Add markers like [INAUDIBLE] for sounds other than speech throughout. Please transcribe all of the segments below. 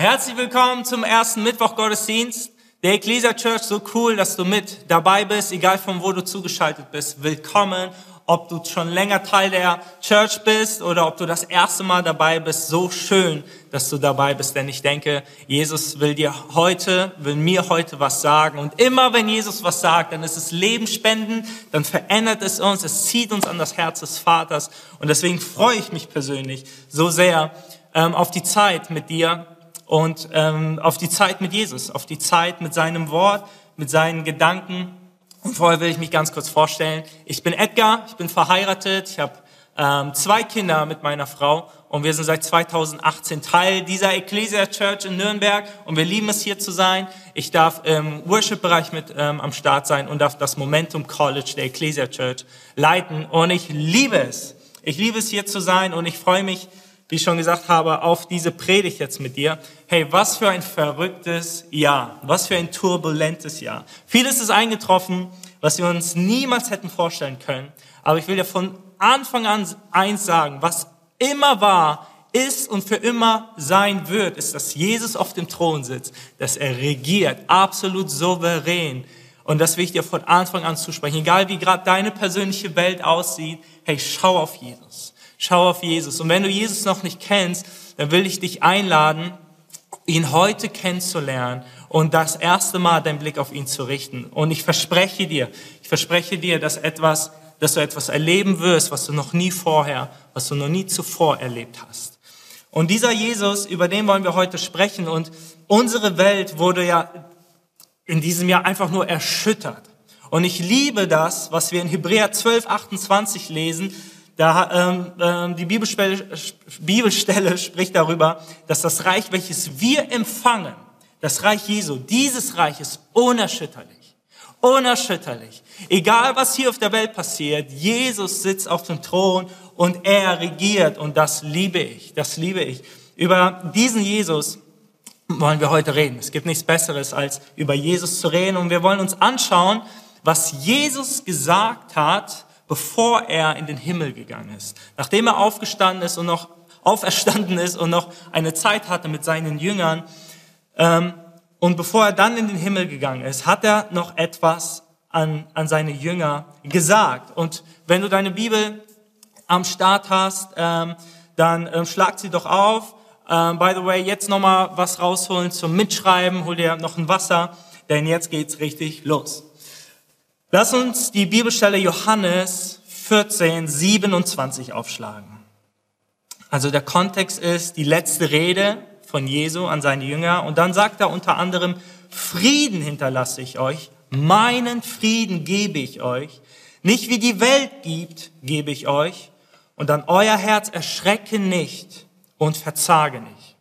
Herzlich willkommen zum ersten Mittwoch Gottesdienst der Ecclesia Church. So cool, dass du mit dabei bist, egal von wo du zugeschaltet bist. Willkommen, ob du schon länger Teil der Church bist oder ob du das erste Mal dabei bist. So schön, dass du dabei bist, denn ich denke, Jesus will dir heute, will mir heute was sagen. Und immer wenn Jesus was sagt, dann ist es Lebensspenden, dann verändert es uns, es zieht uns an das Herz des Vaters. Und deswegen freue ich mich persönlich so sehr ähm, auf die Zeit mit dir und ähm, auf die Zeit mit Jesus, auf die Zeit mit seinem Wort, mit seinen Gedanken. Und vorher will ich mich ganz kurz vorstellen. Ich bin Edgar, ich bin verheiratet, ich habe ähm, zwei Kinder mit meiner Frau und wir sind seit 2018 Teil dieser Ecclesia Church in Nürnberg und wir lieben es hier zu sein. Ich darf im Worship-Bereich mit ähm, am Start sein und darf das Momentum College der Ecclesia Church leiten und ich liebe es. Ich liebe es hier zu sein und ich freue mich, wie ich schon gesagt habe, auf diese Predigt jetzt mit dir. Hey, was für ein verrücktes Jahr, was für ein turbulentes Jahr. Vieles ist eingetroffen, was wir uns niemals hätten vorstellen können. Aber ich will dir von Anfang an eins sagen, was immer war, ist und für immer sein wird, ist, dass Jesus auf dem Thron sitzt, dass er regiert, absolut souverän. Und das will ich dir von Anfang an zusprechen. Egal wie gerade deine persönliche Welt aussieht, hey, schau auf Jesus. Schau auf Jesus. Und wenn du Jesus noch nicht kennst, dann will ich dich einladen, ihn heute kennenzulernen und das erste Mal deinen Blick auf ihn zu richten. Und ich verspreche dir, ich verspreche dir, dass etwas, dass du etwas erleben wirst, was du noch nie vorher, was du noch nie zuvor erlebt hast. Und dieser Jesus, über den wollen wir heute sprechen. Und unsere Welt wurde ja in diesem Jahr einfach nur erschüttert. Und ich liebe das, was wir in Hebräer 12, 28 lesen, da, ähm, ähm, die Bibelstelle, Bibelstelle spricht darüber, dass das Reich, welches wir empfangen, das Reich Jesu, dieses Reich ist unerschütterlich. Unerschütterlich. Egal was hier auf der Welt passiert, Jesus sitzt auf dem Thron und er regiert und das liebe ich, das liebe ich. Über diesen Jesus wollen wir heute reden. Es gibt nichts Besseres, als über Jesus zu reden und wir wollen uns anschauen, was Jesus gesagt hat, bevor er in den Himmel gegangen ist. Nachdem er aufgestanden ist und noch auferstanden ist und noch eine Zeit hatte mit seinen Jüngern, ähm, und bevor er dann in den Himmel gegangen ist, hat er noch etwas an, an seine Jünger gesagt. Und wenn du deine Bibel am Start hast, ähm, dann ähm, schlag sie doch auf. Ähm, by the way, jetzt nochmal was rausholen zum Mitschreiben, hol dir noch ein Wasser, denn jetzt geht's richtig los. Lass uns die Bibelstelle Johannes 14, 27 aufschlagen. Also der Kontext ist die letzte Rede von Jesu an seine Jünger und dann sagt er unter anderem, Frieden hinterlasse ich euch, meinen Frieden gebe ich euch, nicht wie die Welt gibt, gebe ich euch und dann euer Herz erschrecke nicht und verzage nicht.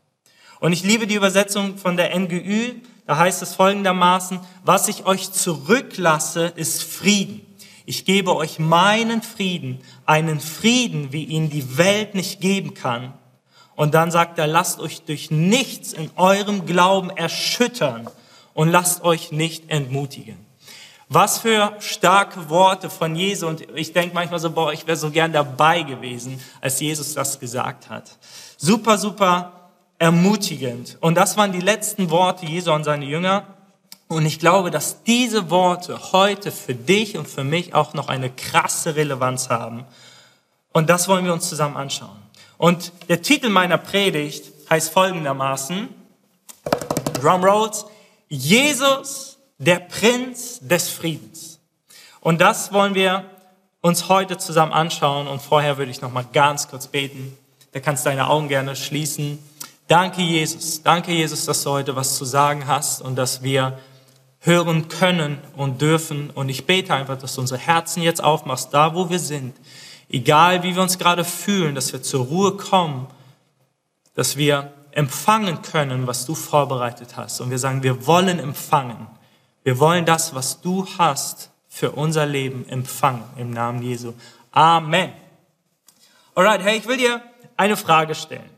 Und ich liebe die Übersetzung von der NGÜ, da heißt es folgendermaßen, was ich euch zurücklasse, ist Frieden. Ich gebe euch meinen Frieden, einen Frieden, wie ihn die Welt nicht geben kann. Und dann sagt er, lasst euch durch nichts in eurem Glauben erschüttern und lasst euch nicht entmutigen. Was für starke Worte von Jesu. Und ich denke manchmal so, boah, ich wäre so gern dabei gewesen, als Jesus das gesagt hat. Super, super ermutigend. Und das waren die letzten Worte Jesu an seine Jünger. Und ich glaube, dass diese Worte heute für dich und für mich auch noch eine krasse Relevanz haben. Und das wollen wir uns zusammen anschauen. Und der Titel meiner Predigt heißt folgendermaßen, Drum Rolls, Jesus, der Prinz des Friedens. Und das wollen wir uns heute zusammen anschauen. Und vorher würde ich noch mal ganz kurz beten. Da kannst du deine Augen gerne schließen. Danke, Jesus. Danke, Jesus, dass du heute was zu sagen hast und dass wir hören können und dürfen. Und ich bete einfach, dass du unsere Herzen jetzt aufmachst, da wo wir sind. Egal wie wir uns gerade fühlen, dass wir zur Ruhe kommen, dass wir empfangen können, was du vorbereitet hast. Und wir sagen, wir wollen empfangen. Wir wollen das, was du hast für unser Leben empfangen. Im Namen Jesu. Amen. Alright, hey, ich will dir eine Frage stellen.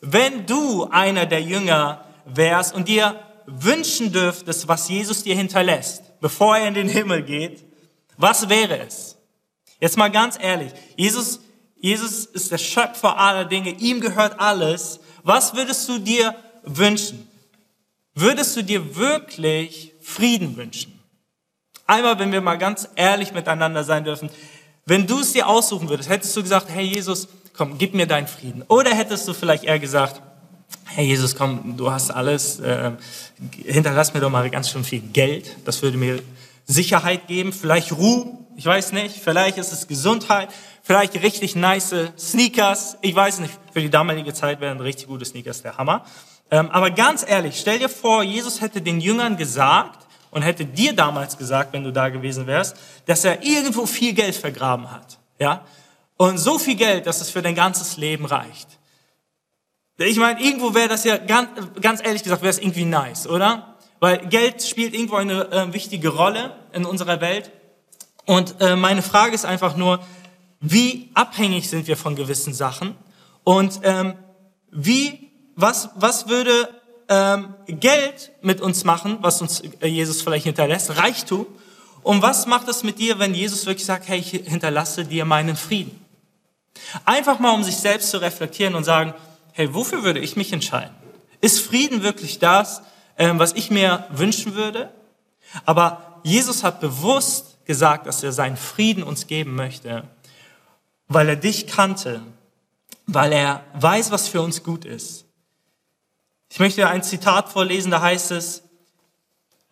Wenn du einer der Jünger wärst und dir wünschen dürftest, was Jesus dir hinterlässt, bevor er in den Himmel geht, was wäre es? Jetzt mal ganz ehrlich, Jesus, Jesus ist der Schöpfer aller Dinge, ihm gehört alles. Was würdest du dir wünschen, würdest du dir wirklich Frieden wünschen? Einmal, wenn wir mal ganz ehrlich miteinander sein dürfen, wenn du es dir aussuchen würdest, hättest du gesagt, hey Jesus, komm, gib mir deinen Frieden. Oder hättest du vielleicht eher gesagt, hey Jesus, komm, du hast alles, äh, hinterlass mir doch mal ganz schön viel Geld, das würde mir Sicherheit geben, vielleicht Ruhe, ich weiß nicht, vielleicht ist es Gesundheit, vielleicht richtig nice Sneakers, ich weiß nicht, für die damalige Zeit wären richtig gute Sneakers der Hammer. Ähm, aber ganz ehrlich, stell dir vor, Jesus hätte den Jüngern gesagt und hätte dir damals gesagt, wenn du da gewesen wärst, dass er irgendwo viel Geld vergraben hat, ja? Und so viel Geld, dass es für dein ganzes Leben reicht. Ich meine, irgendwo wäre das ja, ganz, ganz ehrlich gesagt, wäre es irgendwie nice, oder? Weil Geld spielt irgendwo eine äh, wichtige Rolle in unserer Welt. Und äh, meine Frage ist einfach nur, wie abhängig sind wir von gewissen Sachen? Und ähm, wie, was, was würde ähm, Geld mit uns machen, was uns äh, Jesus vielleicht hinterlässt, Reichtum? Und was macht es mit dir, wenn Jesus wirklich sagt, hey, ich hinterlasse dir meinen Frieden? Einfach mal, um sich selbst zu reflektieren und sagen, hey, wofür würde ich mich entscheiden? Ist Frieden wirklich das, ähm, was ich mir wünschen würde? Aber Jesus hat bewusst gesagt, dass er seinen Frieden uns geben möchte, weil er dich kannte, weil er weiß, was für uns gut ist. Ich möchte ein Zitat vorlesen, da heißt es,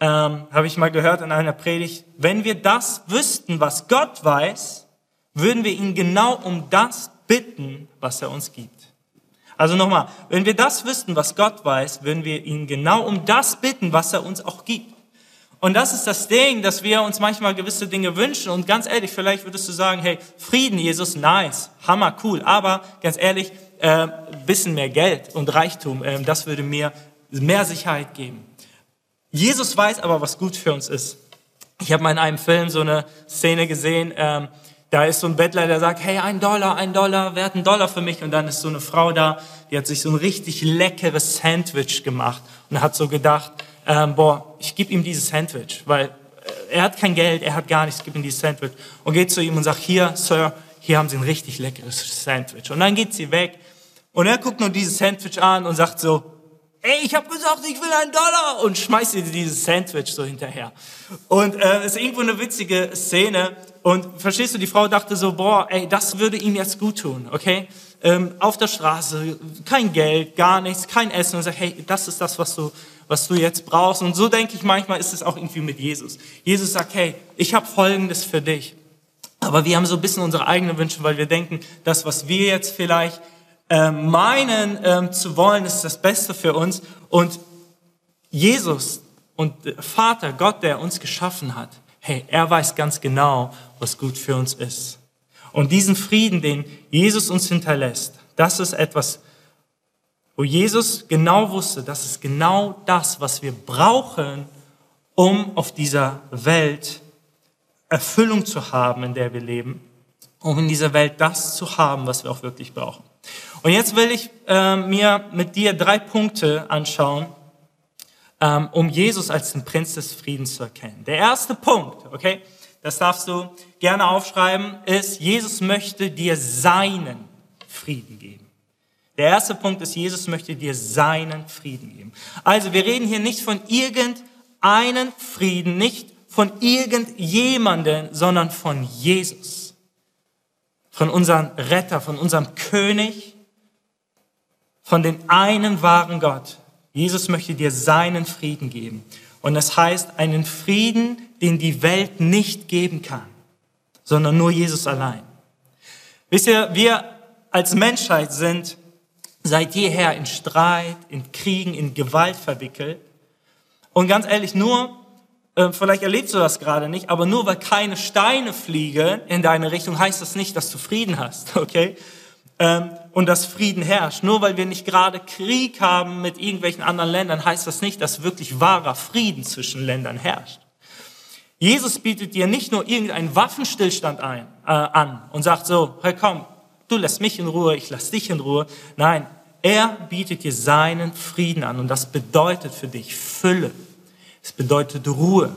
ähm, habe ich mal gehört in einer Predigt, wenn wir das wüssten, was Gott weiß, würden wir ihn genau um das bitten, was er uns gibt. Also nochmal, wenn wir das wüssten, was Gott weiß, würden wir ihn genau um das bitten, was er uns auch gibt. Und das ist das Ding, dass wir uns manchmal gewisse Dinge wünschen. Und ganz ehrlich, vielleicht würdest du sagen, hey, Frieden, Jesus, nice, hammer, cool. Aber ganz ehrlich, äh, bisschen mehr Geld und Reichtum, äh, das würde mir mehr Sicherheit geben. Jesus weiß aber, was gut für uns ist. Ich habe mal in einem Film so eine Szene gesehen, ähm, da ist so ein Bettler, der sagt, hey, ein Dollar, ein Dollar, wer hat einen Dollar für mich? Und dann ist so eine Frau da, die hat sich so ein richtig leckeres Sandwich gemacht und hat so gedacht, ähm, boah, ich gebe ihm dieses Sandwich, weil äh, er hat kein Geld, er hat gar nichts, gib ihm dieses Sandwich. Und geht zu ihm und sagt, hier, Sir, hier haben Sie ein richtig leckeres Sandwich. Und dann geht sie weg und er guckt nur dieses Sandwich an und sagt so, ey, ich habe gesagt, ich will einen Dollar und schmeißt ihr dieses Sandwich so hinterher. Und äh, ist irgendwo eine witzige Szene und verstehst du, die Frau dachte so, boah, ey, das würde ihm jetzt gut tun, okay? Ähm, auf der Straße, kein Geld, gar nichts, kein Essen und sagt, hey, das ist das, was du, was du jetzt brauchst. Und so denke ich manchmal ist es auch irgendwie mit Jesus. Jesus sagt, hey, ich habe Folgendes für dich. Aber wir haben so ein bisschen unsere eigenen Wünsche, weil wir denken, das, was wir jetzt vielleicht äh, meinen ähm, zu wollen, ist das Beste für uns. Und Jesus und Vater, Gott, der uns geschaffen hat, hey, er weiß ganz genau, was gut für uns ist. Und diesen Frieden, den Jesus uns hinterlässt, das ist etwas, wo Jesus genau wusste, das ist genau das, was wir brauchen, um auf dieser Welt Erfüllung zu haben, in der wir leben, um in dieser Welt das zu haben, was wir auch wirklich brauchen. Und jetzt will ich äh, mir mit dir drei Punkte anschauen, ähm, um Jesus als den Prinz des Friedens zu erkennen. Der erste Punkt, okay, das darfst du gerne aufschreiben, ist, Jesus möchte dir seinen Frieden geben. Der erste Punkt ist, Jesus möchte dir seinen Frieden geben. Also wir reden hier nicht von irgendeinen Frieden, nicht von irgendjemanden, sondern von Jesus. Von unserem Retter, von unserem König, von dem einen wahren Gott. Jesus möchte dir seinen Frieden geben. Und das heißt einen Frieden, den die Welt nicht geben kann, sondern nur Jesus allein. Wisst ihr, wir als Menschheit sind seit jeher in Streit, in Kriegen, in Gewalt verwickelt. Und ganz ehrlich, nur, äh, vielleicht erlebst du das gerade nicht, aber nur weil keine Steine fliegen in deine Richtung, heißt das nicht, dass du Frieden hast, [LAUGHS] okay? Ähm, und dass Frieden herrscht. Nur weil wir nicht gerade Krieg haben mit irgendwelchen anderen Ländern, heißt das nicht, dass wirklich wahrer Frieden zwischen Ländern herrscht. Jesus bietet dir nicht nur irgendeinen Waffenstillstand ein, äh, an und sagt so, hey komm, du lässt mich in Ruhe, ich lass dich in Ruhe. Nein, er bietet dir seinen Frieden an und das bedeutet für dich Fülle. Es bedeutet Ruhe.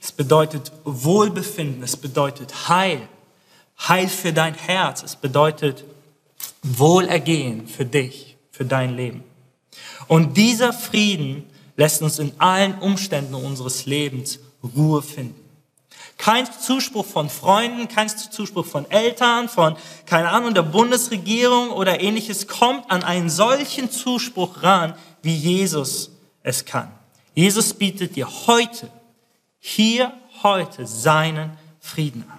Es bedeutet Wohlbefinden. Es bedeutet Heil. Heil für dein Herz. Es bedeutet Wohlergehen für dich, für dein Leben. Und dieser Frieden lässt uns in allen Umständen unseres Lebens Ruhe finden. Kein Zuspruch von Freunden, kein Zuspruch von Eltern, von, keine Ahnung, der Bundesregierung oder ähnliches kommt an einen solchen Zuspruch ran, wie Jesus es kann. Jesus bietet dir heute, hier, heute seinen Frieden an.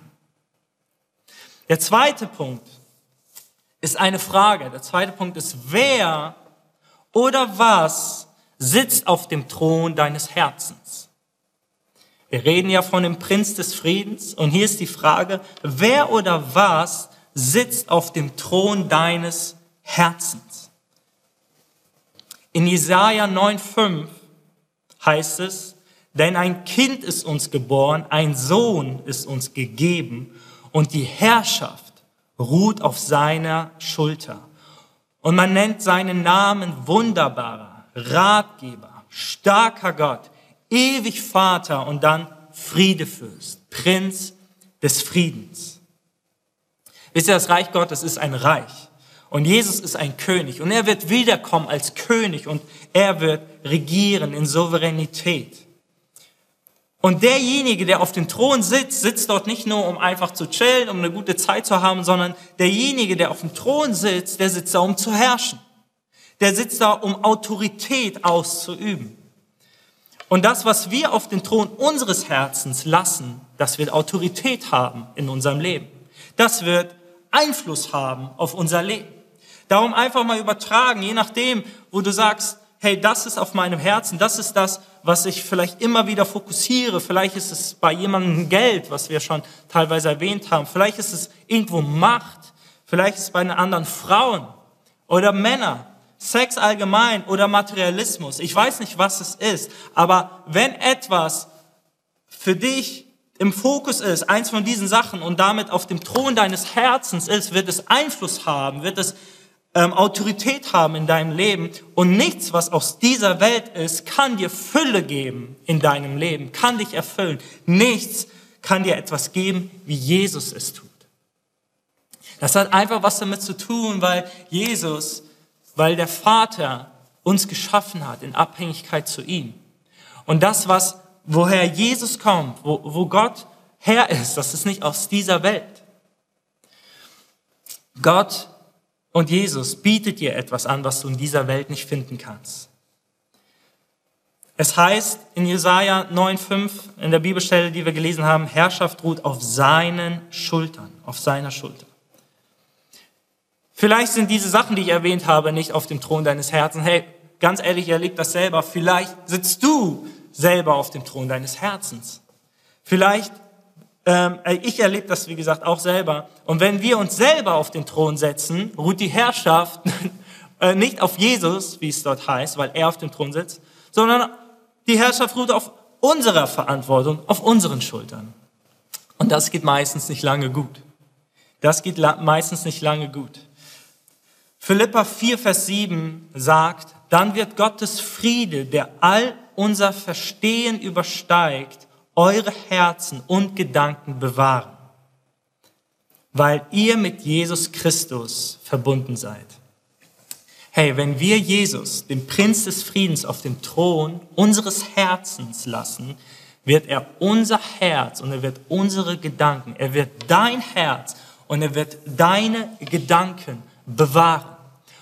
Der zweite Punkt ist eine Frage. Der zweite Punkt ist, wer oder was sitzt auf dem Thron deines Herzens? Wir reden ja von dem Prinz des Friedens und hier ist die Frage, wer oder was sitzt auf dem Thron deines Herzens? In Jesaja 9,5 heißt es, denn ein Kind ist uns geboren, ein Sohn ist uns gegeben und die Herrschaft ruht auf seiner Schulter. Und man nennt seinen Namen wunderbarer, Ratgeber, starker Gott, ewig Vater und dann Friedefürst, Prinz des Friedens. Wisst ihr, das Reich Gottes ist ein Reich. Und Jesus ist ein König. Und er wird wiederkommen als König und er wird regieren in Souveränität. Und derjenige, der auf dem Thron sitzt, sitzt dort nicht nur, um einfach zu chillen, um eine gute Zeit zu haben, sondern derjenige, der auf dem Thron sitzt, der sitzt da, um zu herrschen. Der sitzt da, um Autorität auszuüben. Und das, was wir auf den Thron unseres Herzens lassen, das wird Autorität haben in unserem Leben. Das wird Einfluss haben auf unser Leben. Darum einfach mal übertragen, je nachdem, wo du sagst, hey, das ist auf meinem Herzen, das ist das, was ich vielleicht immer wieder fokussiere. Vielleicht ist es bei jemandem Geld, was wir schon teilweise erwähnt haben. Vielleicht ist es irgendwo Macht. Vielleicht ist es bei den anderen Frauen oder Männer. Sex allgemein oder Materialismus. Ich weiß nicht, was es ist. Aber wenn etwas für dich im Fokus ist, eins von diesen Sachen und damit auf dem Thron deines Herzens ist, wird es Einfluss haben, wird es ähm, Autorität haben in deinem Leben und nichts, was aus dieser Welt ist, kann dir Fülle geben in deinem Leben, kann dich erfüllen. Nichts kann dir etwas geben, wie Jesus es tut. Das hat einfach was damit zu tun, weil Jesus, weil der Vater uns geschaffen hat in Abhängigkeit zu ihm. Und das, was, woher Jesus kommt, wo, wo Gott her ist, das ist nicht aus dieser Welt. Gott und Jesus bietet dir etwas an, was du in dieser Welt nicht finden kannst. Es heißt in Jesaja 9,5 in der Bibelstelle, die wir gelesen haben, Herrschaft ruht auf seinen Schultern, auf seiner Schulter. Vielleicht sind diese Sachen, die ich erwähnt habe, nicht auf dem Thron deines Herzens. Hey, ganz ehrlich, erlebt das selber. Vielleicht sitzt du selber auf dem Thron deines Herzens. Vielleicht ähm, äh, ich erlebe das, wie gesagt, auch selber. Und wenn wir uns selber auf den Thron setzen, ruht die Herrschaft [LAUGHS] äh, nicht auf Jesus, wie es dort heißt, weil er auf dem Thron sitzt, sondern die Herrschaft ruht auf unserer Verantwortung, auf unseren Schultern. Und das geht meistens nicht lange gut. Das geht meistens nicht lange gut. Philippa 4, Vers 7 sagt, dann wird Gottes Friede, der all unser Verstehen übersteigt, eure Herzen und Gedanken bewahren, weil ihr mit Jesus Christus verbunden seid. Hey, wenn wir Jesus, den Prinz des Friedens, auf dem Thron unseres Herzens lassen, wird er unser Herz und er wird unsere Gedanken, er wird dein Herz und er wird deine Gedanken bewahren.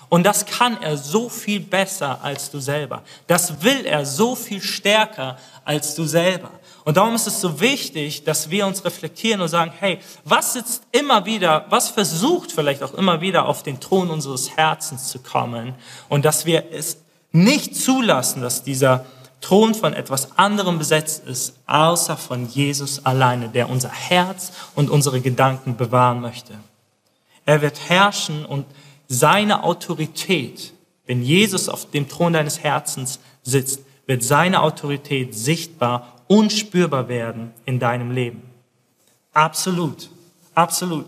Und das kann er so viel besser als du selber. Das will er so viel stärker als du selber. Und darum ist es so wichtig, dass wir uns reflektieren und sagen, hey, was sitzt immer wieder, was versucht vielleicht auch immer wieder auf den Thron unseres Herzens zu kommen und dass wir es nicht zulassen, dass dieser Thron von etwas anderem besetzt ist, außer von Jesus alleine, der unser Herz und unsere Gedanken bewahren möchte. Er wird herrschen und seine Autorität, wenn Jesus auf dem Thron deines Herzens sitzt, wird seine Autorität sichtbar unspürbar werden in deinem Leben. Absolut, absolut.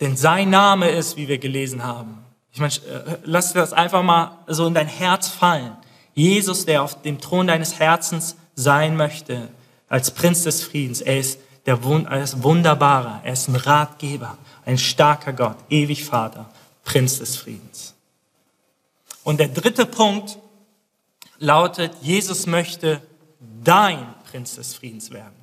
Denn sein Name ist, wie wir gelesen haben. Ich meine, äh, lass dir das einfach mal so in dein Herz fallen. Jesus, der auf dem Thron deines Herzens sein möchte, als Prinz des Friedens. Er ist der er ist wunderbarer, er ist ein Ratgeber, ein starker Gott, ewig Vater, Prinz des Friedens. Und der dritte Punkt lautet, Jesus möchte dein Prinz des Friedens werden.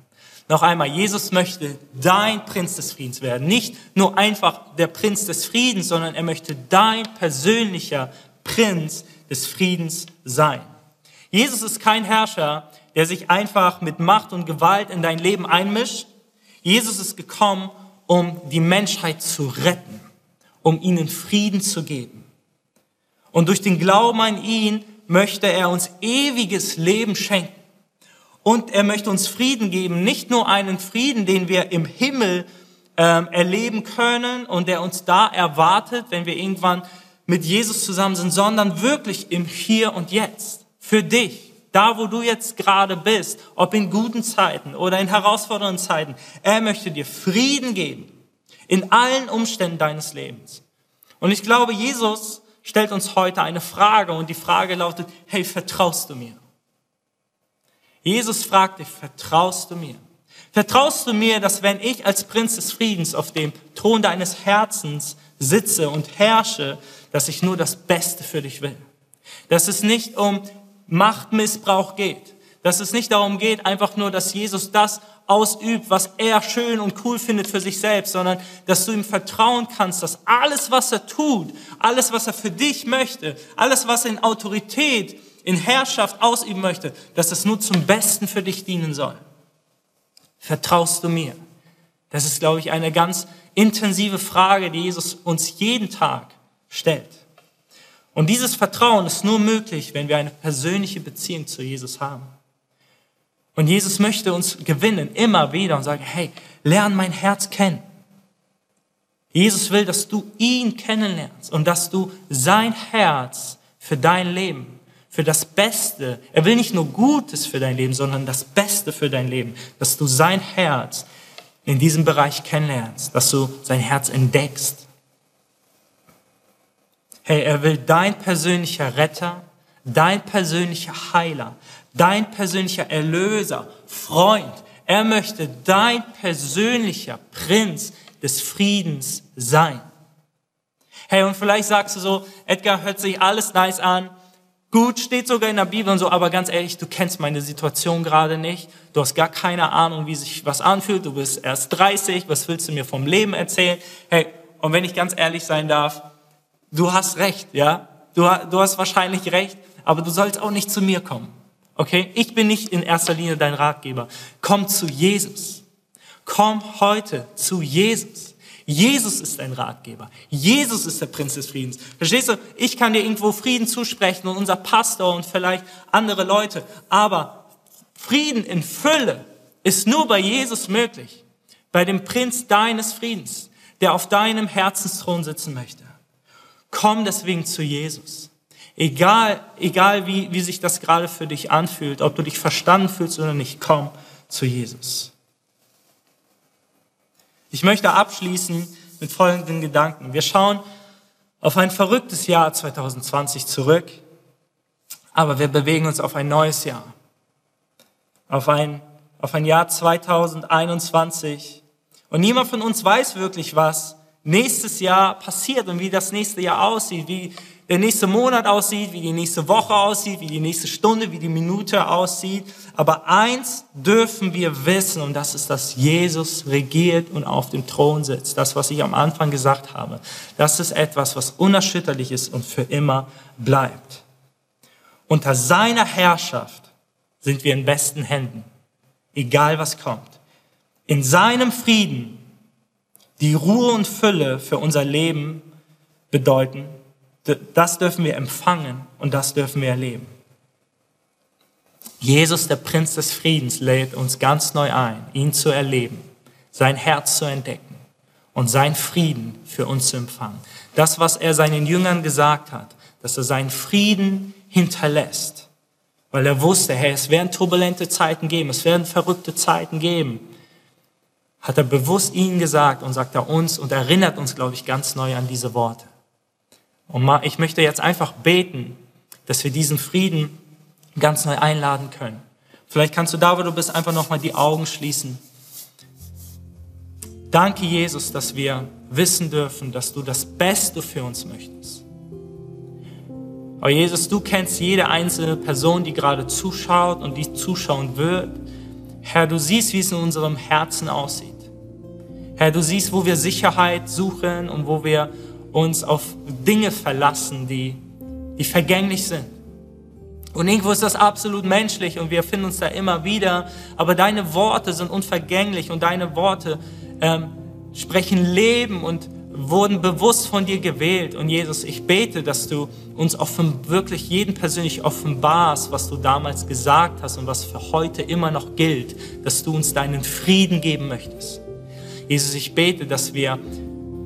Noch einmal, Jesus möchte dein Prinz des Friedens werden. Nicht nur einfach der Prinz des Friedens, sondern er möchte dein persönlicher Prinz des Friedens sein. Jesus ist kein Herrscher, der sich einfach mit Macht und Gewalt in dein Leben einmischt. Jesus ist gekommen, um die Menschheit zu retten, um ihnen Frieden zu geben. Und durch den Glauben an ihn möchte er uns ewiges Leben schenken. Und er möchte uns Frieden geben, nicht nur einen Frieden, den wir im Himmel ähm, erleben können und der uns da erwartet, wenn wir irgendwann mit Jesus zusammen sind, sondern wirklich im Hier und Jetzt. Für dich, da wo du jetzt gerade bist, ob in guten Zeiten oder in herausfordernden Zeiten. Er möchte dir Frieden geben in allen Umständen deines Lebens. Und ich glaube, Jesus stellt uns heute eine Frage und die Frage lautet, hey, vertraust du mir? Jesus fragt dich, vertraust du mir? Vertraust du mir, dass wenn ich als Prinz des Friedens auf dem Thron deines Herzens sitze und herrsche, dass ich nur das Beste für dich will? Dass es nicht um Machtmissbrauch geht. Dass es nicht darum geht, einfach nur, dass Jesus das ausübt, was er schön und cool findet für sich selbst, sondern dass du ihm vertrauen kannst, dass alles, was er tut, alles, was er für dich möchte, alles, was er in Autorität, in Herrschaft ausüben möchte, dass es nur zum Besten für dich dienen soll. Vertraust du mir? Das ist, glaube ich, eine ganz intensive Frage, die Jesus uns jeden Tag stellt. Und dieses Vertrauen ist nur möglich, wenn wir eine persönliche Beziehung zu Jesus haben. Und Jesus möchte uns gewinnen, immer wieder und sagen, hey, lern mein Herz kennen. Jesus will, dass du ihn kennenlernst und dass du sein Herz für dein Leben, für das Beste, er will nicht nur Gutes für dein Leben, sondern das Beste für dein Leben, dass du sein Herz in diesem Bereich kennenlernst, dass du sein Herz entdeckst. Hey, er will dein persönlicher Retter, dein persönlicher Heiler, dein persönlicher Erlöser, Freund. Er möchte dein persönlicher Prinz des Friedens sein. Hey, und vielleicht sagst du so, Edgar, hört sich alles nice an. Gut, steht sogar in der Bibel und so, aber ganz ehrlich, du kennst meine Situation gerade nicht. Du hast gar keine Ahnung, wie sich was anfühlt. Du bist erst 30. Was willst du mir vom Leben erzählen? Hey, und wenn ich ganz ehrlich sein darf, du hast recht, ja. Du, du hast wahrscheinlich recht, aber du sollst auch nicht zu mir kommen. Okay? Ich bin nicht in erster Linie dein Ratgeber. Komm zu Jesus. Komm heute zu Jesus. Jesus ist dein Ratgeber. Jesus ist der Prinz des Friedens. Verstehst du? Ich kann dir irgendwo Frieden zusprechen und unser Pastor und vielleicht andere Leute. Aber Frieden in Fülle ist nur bei Jesus möglich. Bei dem Prinz deines Friedens, der auf deinem Herzensthron sitzen möchte. Komm deswegen zu Jesus. Egal, egal wie, wie sich das gerade für dich anfühlt, ob du dich verstanden fühlst oder nicht, komm zu Jesus. Ich möchte abschließen mit folgenden Gedanken. Wir schauen auf ein verrücktes Jahr 2020 zurück, aber wir bewegen uns auf ein neues Jahr. Auf ein, auf ein Jahr 2021. Und niemand von uns weiß wirklich, was nächstes Jahr passiert und wie das nächste Jahr aussieht, wie der nächste Monat aussieht, wie die nächste Woche aussieht, wie die nächste Stunde, wie die Minute aussieht. Aber eins dürfen wir wissen und das ist, dass Jesus regiert und auf dem Thron sitzt. Das, was ich am Anfang gesagt habe. Das ist etwas, was unerschütterlich ist und für immer bleibt. Unter seiner Herrschaft sind wir in besten Händen, egal was kommt. In seinem Frieden die Ruhe und Fülle für unser Leben bedeuten, das dürfen wir empfangen und das dürfen wir erleben. Jesus, der Prinz des Friedens, lädt uns ganz neu ein, ihn zu erleben, sein Herz zu entdecken und sein Frieden für uns zu empfangen. Das, was er seinen Jüngern gesagt hat, dass er seinen Frieden hinterlässt, weil er wusste, hey, es werden turbulente Zeiten geben, es werden verrückte Zeiten geben hat er bewusst ihnen gesagt und sagt er uns und erinnert uns, glaube ich, ganz neu an diese Worte. Und ich möchte jetzt einfach beten, dass wir diesen Frieden ganz neu einladen können. Vielleicht kannst du da, wo du bist, einfach nochmal die Augen schließen. Danke, Jesus, dass wir wissen dürfen, dass du das Beste für uns möchtest. Oh Jesus, du kennst jede einzelne Person, die gerade zuschaut und die zuschauen wird. Herr, du siehst, wie es in unserem Herzen aussieht. Herr, du siehst, wo wir Sicherheit suchen und wo wir uns auf Dinge verlassen, die, die vergänglich sind. Und irgendwo ist das absolut menschlich und wir finden uns da immer wieder. Aber deine Worte sind unvergänglich und deine Worte ähm, sprechen Leben und wurden bewusst von dir gewählt. Und Jesus, ich bete, dass du uns offen, wirklich jeden persönlich offenbarst, was du damals gesagt hast und was für heute immer noch gilt, dass du uns deinen Frieden geben möchtest. Jesus, ich bete, dass wir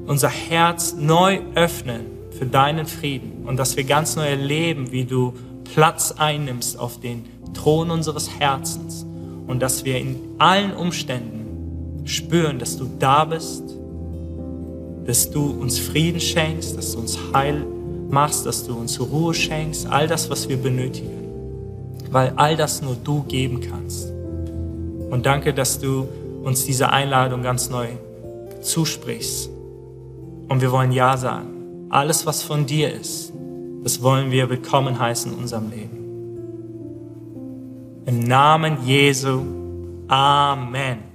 unser Herz neu öffnen für deinen Frieden und dass wir ganz neu erleben, wie du Platz einnimmst auf den Thron unseres Herzens und dass wir in allen Umständen spüren, dass du da bist, dass du uns Frieden schenkst, dass du uns Heil machst, dass du uns Ruhe schenkst, all das, was wir benötigen, weil all das nur du geben kannst. Und danke, dass du uns diese Einladung ganz neu zusprichst. Und wir wollen Ja sagen. Alles, was von dir ist, das wollen wir willkommen heißen in unserem Leben. Im Namen Jesu. Amen.